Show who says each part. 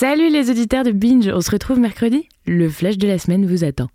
Speaker 1: Salut les auditeurs de Binge, on se retrouve mercredi Le flash de la semaine vous attend.